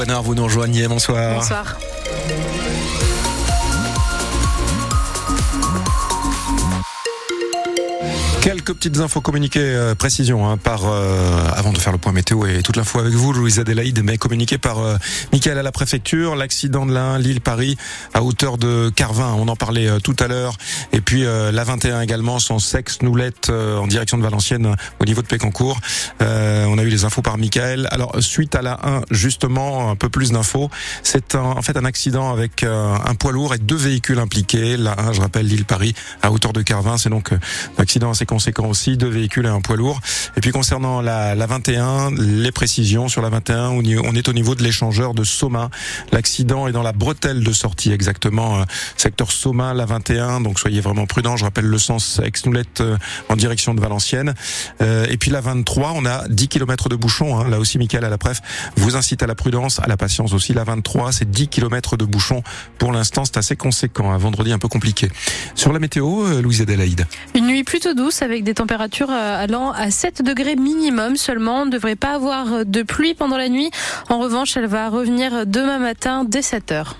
Guanard, vous nous rejoignez. Bonsoir. Bonsoir. Quelques petites infos communiquées, euh, précision, hein, par euh, avant de faire le point météo et toute l'info avec vous, Louise Adélaïde, mais communiqué par euh, Michael à la préfecture, l'accident de l'Ain, l'île Paris, à hauteur de Carvin, on en parlait euh, tout à l'heure, et puis la 21 également, son sexe noulette en direction de Valenciennes au niveau de Pécancourt. on a eu les infos par Michael. Alors suite à la 1, justement, un peu plus d'infos. C'est en fait un accident avec un poids lourd et deux véhicules impliqués. La 1, je rappelle, l'île Paris, à hauteur de Carvin, c'est donc un accident assez conséquent aussi, deux véhicules et un poids lourd. Et puis concernant la, la 21, les précisions sur la 21, on est au niveau de l'échangeur de Soma. L'accident est dans la bretelle de sortie exactement, euh, secteur Soma, la 21. Donc soyez vraiment prudents. Je rappelle le sens Aix-Noulette euh, en direction de Valenciennes. Euh, et puis la 23, on a 10 km de bouchons. Hein. Là aussi, Michael à la preuve vous incite à la prudence, à la patience aussi. La 23, c'est 10 km de bouchons. Pour l'instant, c'est assez conséquent. Un vendredi un peu compliqué. Sur la météo, Louise Adélaïde. Une nuit plutôt douce avec des températures euh, allant à 7 degrés minimum seulement. On ne devrait pas avoir de pluie pendant la nuit. En revanche, elle va revenir demain matin dès 7 heures.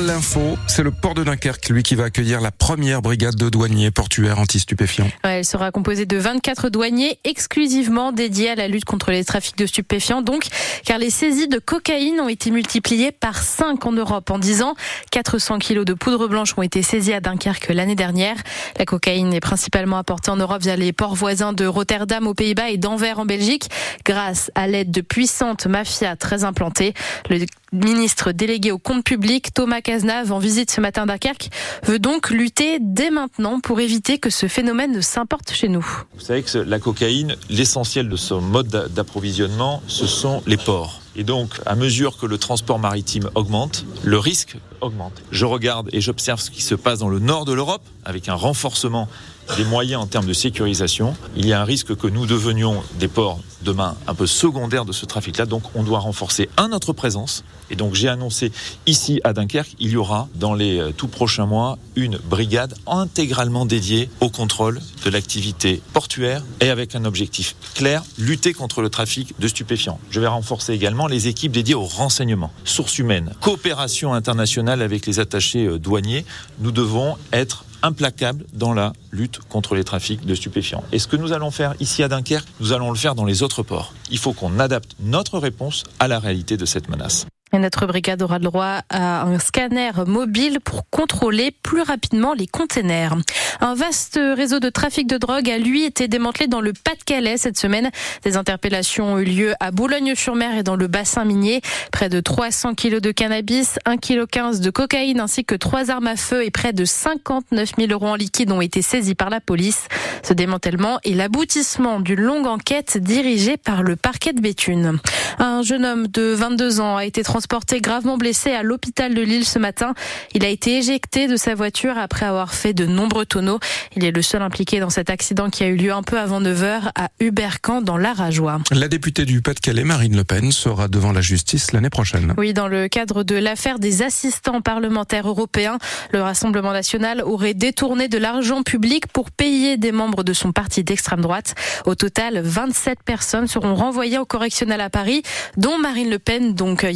L'info, c'est le port de Dunkerque, lui, qui va accueillir la première brigade de douaniers portuaires anti-stupéfiants. elle sera composée de 24 douaniers exclusivement dédiés à la lutte contre les trafics de stupéfiants, donc, car les saisies de cocaïne ont été multipliées par 5 en Europe en 10 ans. 400 kilos de poudre blanche ont été saisis à Dunkerque l'année dernière. La cocaïne est principalement apportée en Europe via les ports voisins de Rotterdam aux Pays-Bas et d'Anvers en Belgique, grâce à l'aide de puissantes mafias très implantées. Le ministre délégué au compte public, Thomas Cazenave, en visite ce matin à Dunkerque, veut donc lutter dès maintenant pour éviter que ce phénomène ne s'importe chez nous. Vous savez que la cocaïne, l'essentiel de son mode d'approvisionnement, ce sont les ports. Et donc, à mesure que le transport maritime augmente, le risque augmente. Je regarde et j'observe ce qui se passe dans le nord de l'Europe, avec un renforcement des moyens en termes de sécurisation. Il y a un risque que nous devenions des ports demain un peu secondaires de ce trafic-là. Donc on doit renforcer un notre présence. Et donc j'ai annoncé ici à Dunkerque, il y aura dans les euh, tout prochains mois une brigade intégralement dédiée au contrôle de l'activité portuaire et avec un objectif clair, lutter contre le trafic de stupéfiants. Je vais renforcer également les équipes dédiées au renseignement, sources humaines, coopération internationale avec les attachés euh, douaniers. Nous devons être implacable dans la lutte contre les trafics de stupéfiants. Et ce que nous allons faire ici à Dunkerque, nous allons le faire dans les autres ports. Il faut qu'on adapte notre réponse à la réalité de cette menace. Et notre brigade aura le droit à un scanner mobile pour contrôler plus rapidement les containers. Un vaste réseau de trafic de drogue a lui été démantelé dans le Pas-de-Calais cette semaine. Des interpellations ont eu lieu à Boulogne-sur-Mer et dans le bassin minier. Près de 300 kilos de cannabis, 1,15 kg de cocaïne ainsi que trois armes à feu et près de 59 000 euros en liquide ont été saisis par la police. Ce démantèlement est l'aboutissement d'une longue enquête dirigée par le parquet de Béthune. Un jeune homme de 22 ans a été transporté gravement blessé à l'hôpital de Lille ce matin. Il a été éjecté de sa voiture après avoir fait de nombreux tonneaux. Il est le seul impliqué dans cet accident qui a eu lieu un peu avant 9h à Hubercamp dans l'Arajois. La députée du Pas-de-Calais, Marine Le Pen, sera devant la justice l'année prochaine. Oui, dans le cadre de l'affaire des assistants parlementaires européens, le Rassemblement national aurait détourné de l'argent public pour payer des membres de son parti d'extrême droite. Au total, 27 personnes seront renvoyées au correctionnel à Paris, dont Marine Le Pen, donc euh,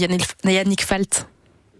Yannick Falt.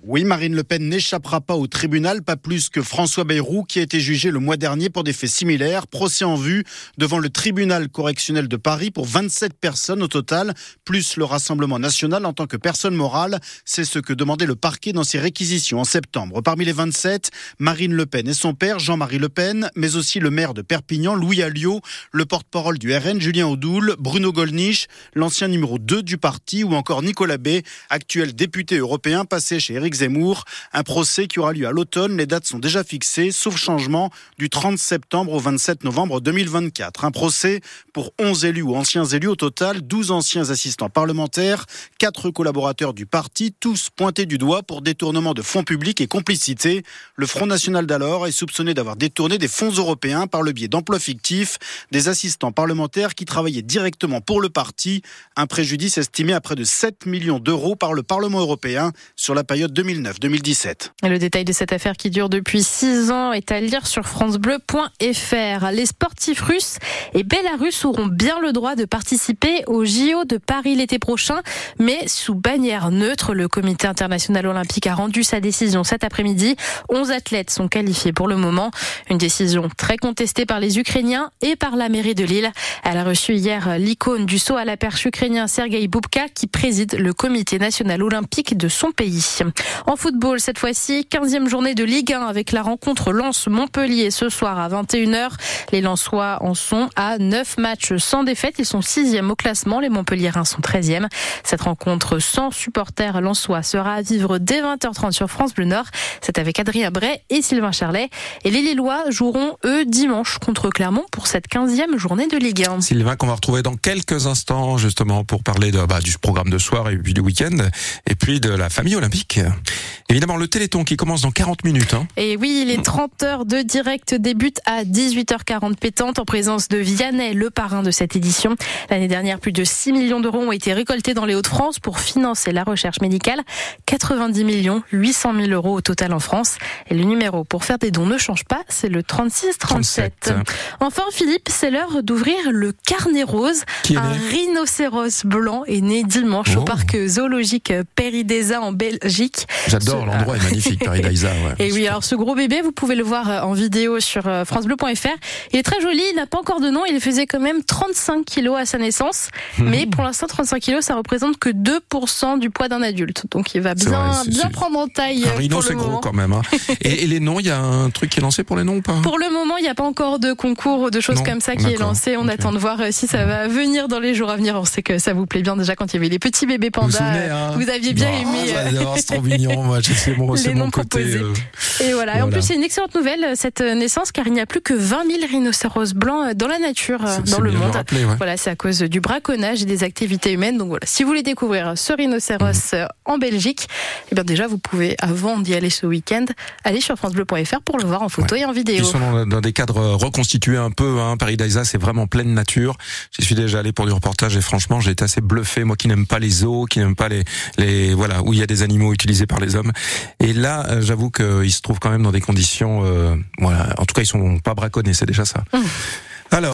Oui, Marine Le Pen n'échappera pas au tribunal, pas plus que François Bayrou, qui a été jugé le mois dernier pour des faits similaires. Procès en vue devant le tribunal correctionnel de Paris pour 27 personnes au total, plus le Rassemblement national en tant que personne morale. C'est ce que demandait le parquet dans ses réquisitions en septembre. Parmi les 27, Marine Le Pen et son père, Jean-Marie Le Pen, mais aussi le maire de Perpignan, Louis Alliot, le porte-parole du RN, Julien Audoul, Bruno Gollnisch, l'ancien numéro 2 du parti, ou encore Nicolas B, actuel député européen passé chez Éric Zemmour. Un procès qui aura lieu à l'automne. Les dates sont déjà fixées, sauf changement, du 30 septembre au 27 novembre 2024. Un procès pour 11 élus ou anciens élus au total, 12 anciens assistants parlementaires, 4 collaborateurs du parti, tous pointés du doigt pour détournement de fonds publics et complicité. Le Front National d'alors est soupçonné d'avoir détourné des fonds européens par le biais d'emplois fictifs, des assistants parlementaires qui travaillaient directement pour le parti. Un préjudice estimé à près de 7 millions d'euros par le Parlement européen sur la période 2000 2009-2017. Le détail de cette affaire qui dure depuis six ans est à lire sur francebleu.fr. Les sportifs russes et belarusses auront bien le droit de participer au JO de Paris l'été prochain, mais sous bannière neutre. Le comité international olympique a rendu sa décision cet après-midi. 11 athlètes sont qualifiés pour le moment. Une décision très contestée par les Ukrainiens et par la mairie de Lille. Elle a reçu hier l'icône du saut à la perche ukrainien Sergei Boubka qui préside le comité national olympique de son pays. En football, cette fois-ci, 15e journée de Ligue 1 avec la rencontre Lens-Montpellier ce soir à 21h. Les Lensois en sont à 9 matchs sans défaite. Ils sont 6e au classement. Les Montpelliérains sont 13e. Cette rencontre sans supporters lensois sera à vivre dès 20h30 sur France Bleu Nord. C'est avec Adrien Bray et Sylvain Charlet. Et les Lillois joueront eux dimanche contre Clermont pour cette 15e journée de Ligue 1. Sylvain qu'on va retrouver dans quelques instants justement pour parler de, bah, du programme de soir et puis du week-end et puis de la famille olympique. Évidemment, le Téléthon qui commence dans 40 minutes. Hein. Et oui, les 30 heures de direct débutent à 18h40 pétante en présence de Vianney, le parrain de cette édition. L'année dernière, plus de 6 millions d'euros ont été récoltés dans les Hauts-de-France pour financer la recherche médicale. 90 millions, 800 000 euros au total en France. Et le numéro pour faire des dons ne change pas, c'est le 36 37. Enfin, Philippe, c'est l'heure d'ouvrir le carnet rose. Qui Un rhinocéros blanc est né dimanche au Oh. parc zoologique Péridesa en Belgique. J'adore, Ce- l'endroit est magnifique, Paris-Daïsa. Ouais. Et oui, alors ce gros bébé, vous pouvez le voir euh, en vidéo sur euh, francebleu.fr. Il est très joli, il n'a pas encore de nom, il faisait quand même 35 kilos à sa naissance. Mhm. Mais pour l'instant, 35 kilos, ça représente que 2% du poids d'un adulte. Donc il va bien, vrai, prendre en taille Un euh, rhino, c'est gros quand même. Hein. Et, et les noms, il y a un truc qui est lancé pour les noms ou pas? Pour le moment, il n'y a pas encore de concours ou de choses Non, comme ça qui est lancé. On attend de voir si ça va venir dans les jours à venir. On sait que ça vous plaît bien déjà quand il y avait les petits bébés Vous vous pandas. souvenez, hein? vous aviez bien Oh, aimé. euh, mignon. Moi, c'est mon, côté. euh, Et voilà. Et en plus, c'est une excellente nouvelle, cette naissance, car il n'y a plus que 20 000 rhinocéros blancs euh, dans la nature, euh, dans le monde. rappeler, ouais. Voilà, c'est à cause du braconnage et des activités humaines. Donc voilà, si vous voulez découvrir ce rhinocéros Mhm. euh, en Belgique, eh bien déjà, vous pouvez, avant d'y aller ce week-end, aller sur francebleu.fr pour le voir en photo et en vidéo. Ils sont dans, dans des cadres reconstitués un peu. Hein. Paris Daïsa, c'est vraiment pleine nature. J'y suis déjà allé pour du reportage et franchement, j'ai été assez bluffé. Moi qui n'aime pas les zoos, qui n'aime pas les, les voilà où il y a des animaux utilisés par les hommes. Et là, euh, j'avoue qu'ils se trouvent quand même dans des conditions, euh, voilà. En tout cas, ils sont pas braconnés, c'est déjà ça. Mmh.